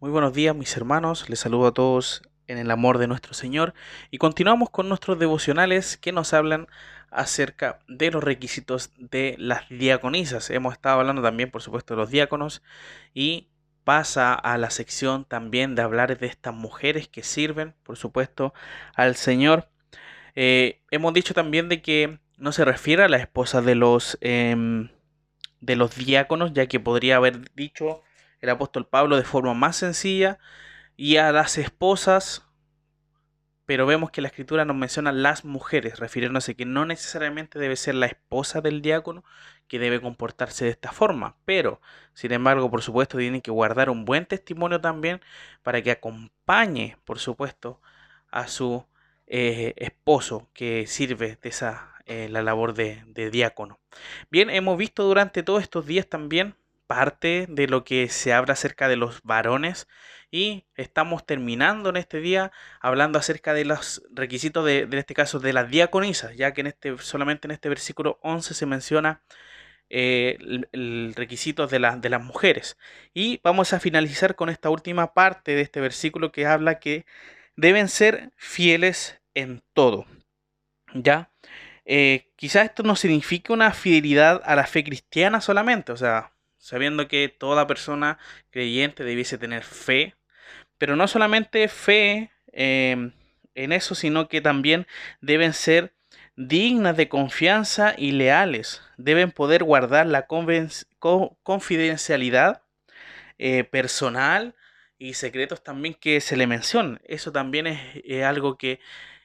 Muy buenos días mis hermanos, les saludo a todos en el amor de nuestro Señor y continuamos con nuestros devocionales que nos hablan acerca de los requisitos de las diaconisas. Hemos estado hablando también por supuesto de los diáconos y pasa a la sección también de hablar de estas mujeres que sirven por supuesto al Señor. Eh, hemos dicho también de que no se refiere a la esposa de los, em, de los diáconos, ya que podría haber dicho el apóstol Pablo de forma más sencilla, y a las esposas, pero vemos que la escritura nos menciona las mujeres, refiriéndose que no necesariamente debe ser la esposa del diácono que debe comportarse de esta forma, pero sin embargo, por supuesto, tienen que guardar un buen testimonio también para que acompañe, por supuesto, a su eh, esposo que sirve de esa eh, la labor de, de diácono. Bien, hemos visto durante todos estos días también parte de lo que se habla acerca de los varones y estamos terminando en este día hablando acerca de los requisitos de, en este caso de las diaconisas, ya que en este, solamente en este versículo 11 se menciona eh, el, requisito de, de las mujeres. Y vamos a finalizar con esta última parte de este versículo que habla que deben ser fieles en todo. ¿Ya? Eh, quizás esto no signifique una fidelidad a la fe cristiana solamente, o sea, sabiendo que toda persona creyente debiese tener fe, pero no solamente fe em, en eso, sino que también deben ser dignas de confianza y leales, deben poder guardar la confidencialidad eh, personal y secretos también que se le mencionan. Eso también es, algo que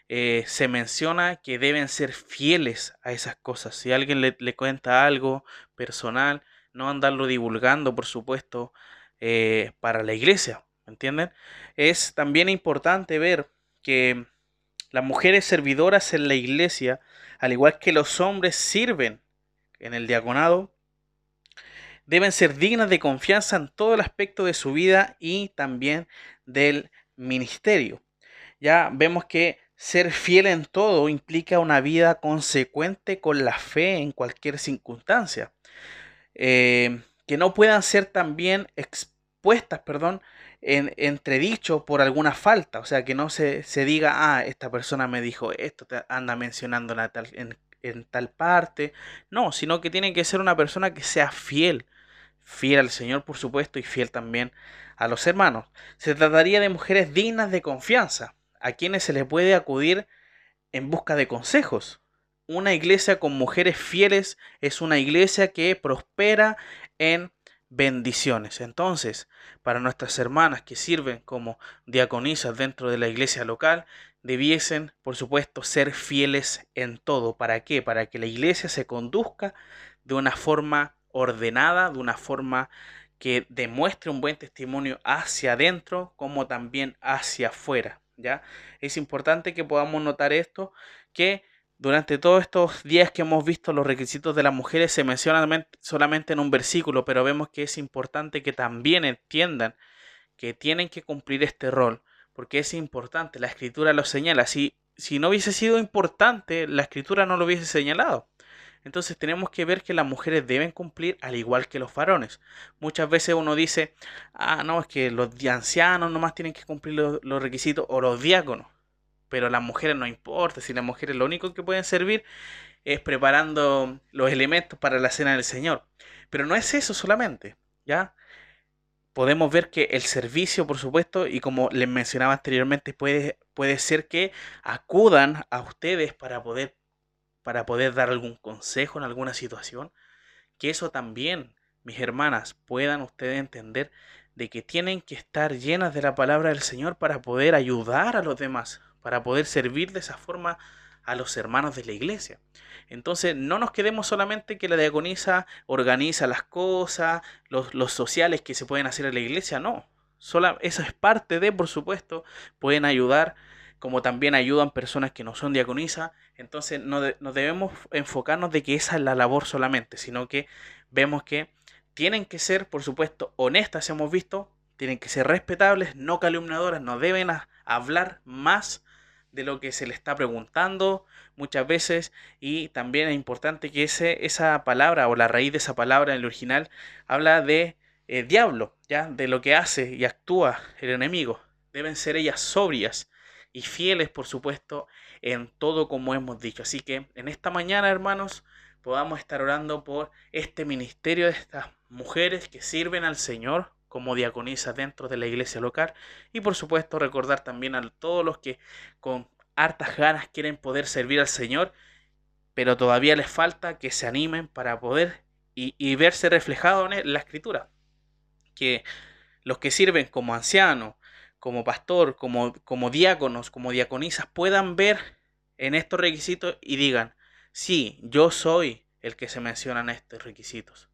eh, se menciona que deben ser fieles a esas cosas. Si alguien le, le cuenta algo personal, no andarlo divulgando, por supuesto, eh, para la iglesia, ¿me entienden? Es también importante ver que las mujeres servidoras en la iglesia, al igual que los hombres sirven en el diaconado, deben ser dignas de confianza en todo el aspecto de su vida y también del ministerio. Ya vemos que ser fiel en todo implica una vida consecuente con la fe en cualquier circunstancia. Eh, que no puedan ser también expuestas, perdón, en entredicho por alguna falta. O sea, que no se, se, diga, ah, esta persona me dijo esto, anda mencionando en tal, en tal parte. No, sino que tiene que ser una persona que sea fiel. Fiel al Señor, por supuesto, y fiel también a los hermanos. Se trataría de mujeres dignas de confianza, a quienes se les puede acudir en busca de consejos una iglesia con mujeres fieles es una iglesia que prospera en bendiciones. Entonces, para nuestras hermanas que sirven como diaconisas dentro de la iglesia local, debiesen, por supuesto, ser fieles en todo. ¿Para qué? Para que la iglesia se conduzca de una forma ordenada, de una forma que demuestre un buen testimonio hacia adentro como también hacia afuera. ¿ya? Es importante que podamos notar esto, que durante todos estos días que hemos visto los requisitos de las mujeres se mencionan solamente en un versículo, pero vemos que es importante que también entiendan que tienen que cumplir este rol, porque es importante, la escritura lo señala. Si, si no hubiese sido importante, la escritura no lo hubiese señalado. Entonces tenemos que ver que las mujeres deben cumplir al igual que los varones. Muchas veces uno dice, ah, no, es que los ancianos nomás tienen que cumplir los, los requisitos o los diáconos pero las mujeres no importa, si las mujeres lo único que pueden servir es preparando los elementos para la cena del Señor. Pero no es eso solamente, ¿ya? Podemos ver que el servicio, por supuesto, y como les mencionaba anteriormente, puede, puede ser que acudan a ustedes para poder, para poder dar algún consejo en alguna situación. Que eso también, mis hermanas, puedan ustedes entender de que tienen que estar llenas de la palabra del Señor para poder ayudar a los demás, para poder servir de esa forma a los hermanos de la iglesia. Entonces, no nos quedemos solamente que la diaconisa organiza las cosas, los, sociales que se pueden hacer en la iglesia, no. Sola, eso es parte de, por supuesto, pueden ayudar, como también ayudan personas que no son diaconisa. Entonces, no, no debemos enfocarnos de que esa es la labor solamente, sino que vemos que tienen que ser, por supuesto, honestas, hemos visto, tienen que ser respetables, no calumniadoras, no deben hablar más de lo que se le está preguntando muchas veces y también es importante que ese, esa palabra o la raíz de esa palabra en el original habla de eh, diablo ya de lo que hace y actúa el enemigo. Deben ser ellas sobrias y fieles, por supuesto, en todo como hemos dicho. Así que en esta mañana, hermanos, podamos estar orando por este ministerio de estas mujeres que sirven al Señor como diaconisas dentro de la iglesia local y por supuesto recordar también a todos los que con hartas ganas quieren poder servir al Señor, pero todavía les falta que se animen para poder y, verse reflejado en la escritura. Que los que sirven como ancianos, como pastor, como, como diáconos, como diaconisas, puedan ver en estos requisitos y digan, sí, yo soy el que se mencionan estos requisitos.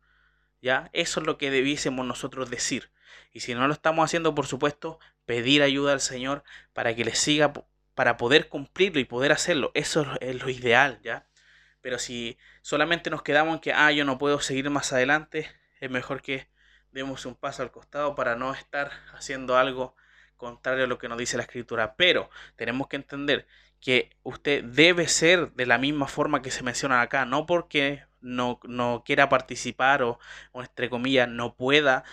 ¿Ya? Eso es lo que debiésemos nosotros decir. Y si no lo estamos haciendo, por supuesto, pedir ayuda al Señor para que les siga, para poder cumplirlo y poder hacerlo. Eso es lo ideal, ¿ya? Pero si solamente nos quedamos en que, ah, yo no puedo seguir más adelante, es mejor que demos un paso al costado para no estar haciendo algo contrario a lo que nos dice la escritura. Pero tenemos que entender que usted debe ser de la misma forma que se menciona acá, no porque no, no quiera participar o, o, entre comillas no pueda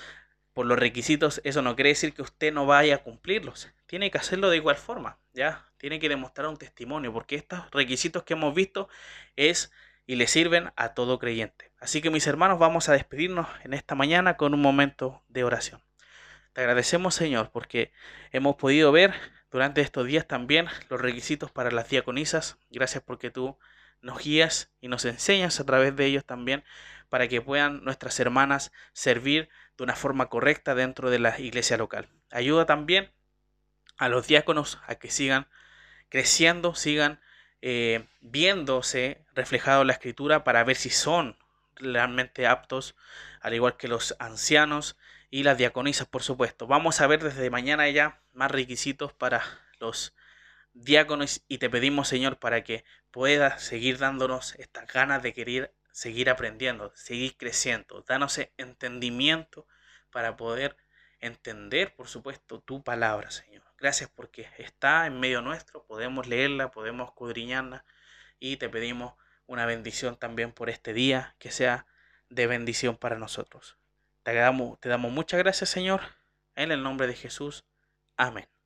por los requisitos, eso no quiere decir que usted no vaya a cumplirlos. Tiene que hacerlo de igual forma, ¿ya? Tiene que demostrar un testimonio, porque estos requisitos que hemos visto es y le sirven a todo creyente. Así que mis hermanos, vamos a despedirnos en esta mañana con un momento de oración. Te agradecemos, Señor, porque hemos podido ver durante estos días también los requisitos para las diaconisas. Gracias porque tú nos guías y nos enseñas a través de ellos también para que puedan nuestras hermanas servir de una forma correcta dentro de la iglesia local. Ayuda también a los diáconos a que sigan creciendo, sigan eh, viéndose reflejado en la escritura para ver si son realmente aptos, al igual que los ancianos y las diaconisas, por supuesto. Vamos a ver desde mañana ya más requisitos para los diáconos y te pedimos, Señor, para que puedas seguir dándonos estas ganas de querer seguir aprendiendo, seguir creciendo. Danos entendimiento para poder entender, por supuesto, tu palabra, Señor. Gracias porque está en medio nuestro, podemos leerla, podemos escudriñarla y te pedimos una bendición también por este día, que sea de bendición para nosotros. Te damos, te damos muchas gracias, Señor, en el nombre de Jesús. Amén.